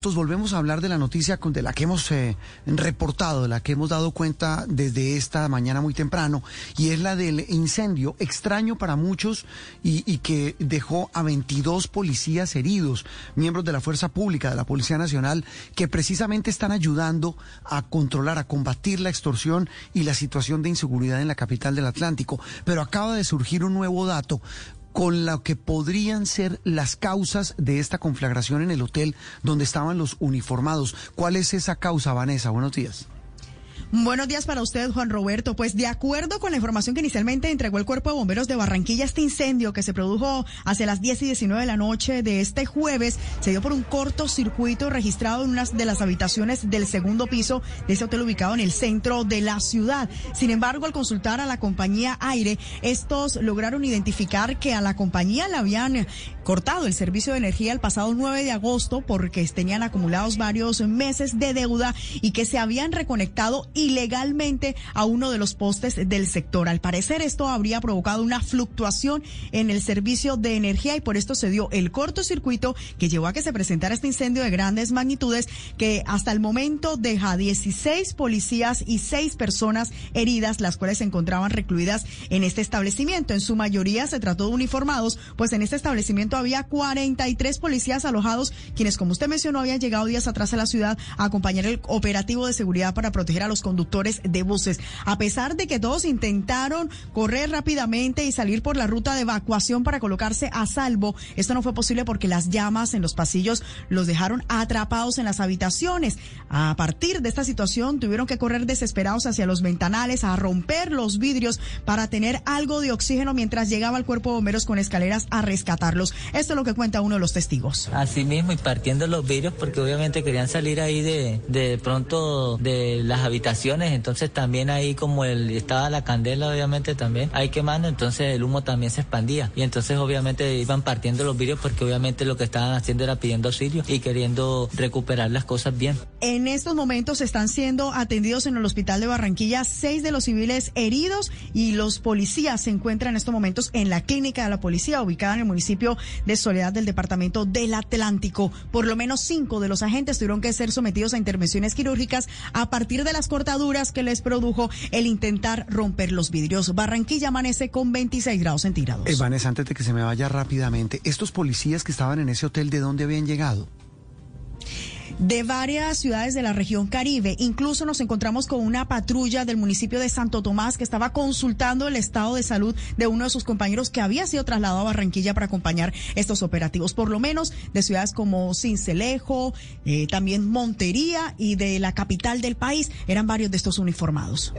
Volvemos a hablar de la noticia de la que hemos eh, reportado, de la que hemos dado cuenta desde esta mañana muy temprano, y es la del incendio extraño para muchos y, y, que dejó a 22 policías heridos, miembros de la Fuerza Pública, de la Policía Nacional, que precisamente están ayudando a controlar, a combatir la extorsión y la situación de inseguridad en la capital del Atlántico. Pero acaba de surgir un nuevo dato con lo que podrían ser las causas de esta conflagración en el hotel donde estaban los uniformados. ¿Cuál es esa causa, Vanessa? Buenos días. Buenos días para usted, Juan Roberto. Pues de acuerdo con la información que inicialmente entregó el Cuerpo de Bomberos de Barranquilla, este incendio que se produjo hacia las 10 y 19 de la noche de este jueves se dio por un cortocircuito registrado en una de las habitaciones del segundo piso de ese hotel ubicado en el centro de la ciudad. Sin embargo, al consultar a la compañía Aire, estos lograron identificar que a la compañía le habían cortado el servicio de energía el pasado 9 de agosto porque tenían acumulados varios meses de deuda y que se habían reconectado ilegalmente a uno de los postes del sector. Al parecer esto habría provocado una fluctuación en el servicio de energía y por esto se dio el cortocircuito que llevó a que se presentara este incendio de grandes magnitudes que hasta el momento deja 16 policías y 6 personas heridas, las cuales se encontraban recluidas en este establecimiento. En su mayoría se trató de uniformados, pues en este establecimiento había 43 policías alojados, quienes como usted mencionó habían llegado días atrás a la ciudad a acompañar el operativo de seguridad para proteger a los conductores de buses. A pesar de que todos intentaron correr rápidamente y salir por la ruta de evacuación para colocarse a salvo, esto no fue posible porque las llamas en los pasillos los dejaron atrapados en las habitaciones. A partir de esta situación tuvieron que correr desesperados hacia los ventanales, a romper los vidrios para tener algo de oxígeno mientras llegaba el cuerpo de bomberos con escaleras a rescatarlos. Esto es lo que cuenta uno de los testigos. Así mismo y partiendo los vidrios porque obviamente querían salir ahí de, de pronto de las habitaciones entonces también ahí como el, estaba la candela obviamente también ahí quemando, entonces el humo también se expandía y entonces obviamente iban partiendo los vidrios porque obviamente lo que estaban haciendo era pidiendo auxilio y queriendo recuperar las cosas bien. En estos momentos están siendo atendidos en el hospital de Barranquilla seis de los civiles heridos y los policías se encuentran en estos momentos en la clínica de la policía ubicada en el municipio de Soledad del departamento del Atlántico. Por lo menos cinco de los agentes tuvieron que ser sometidos a intervenciones quirúrgicas a partir de las cortes que les produjo el intentar romper los vidrios. Barranquilla amanece con 26 grados centígrados. Eh, Vanessa, antes de que se me vaya rápidamente, ¿estos policías que estaban en ese hotel de dónde habían llegado? De varias ciudades de la región Caribe. Incluso nos encontramos con una patrulla del municipio de Santo Tomás que estaba consultando el estado de salud de uno de sus compañeros que había sido trasladado a Barranquilla para acompañar estos operativos, por lo menos de ciudades como Cincelejo, eh, también Montería y de la capital del país. Eran varios de estos uniformados.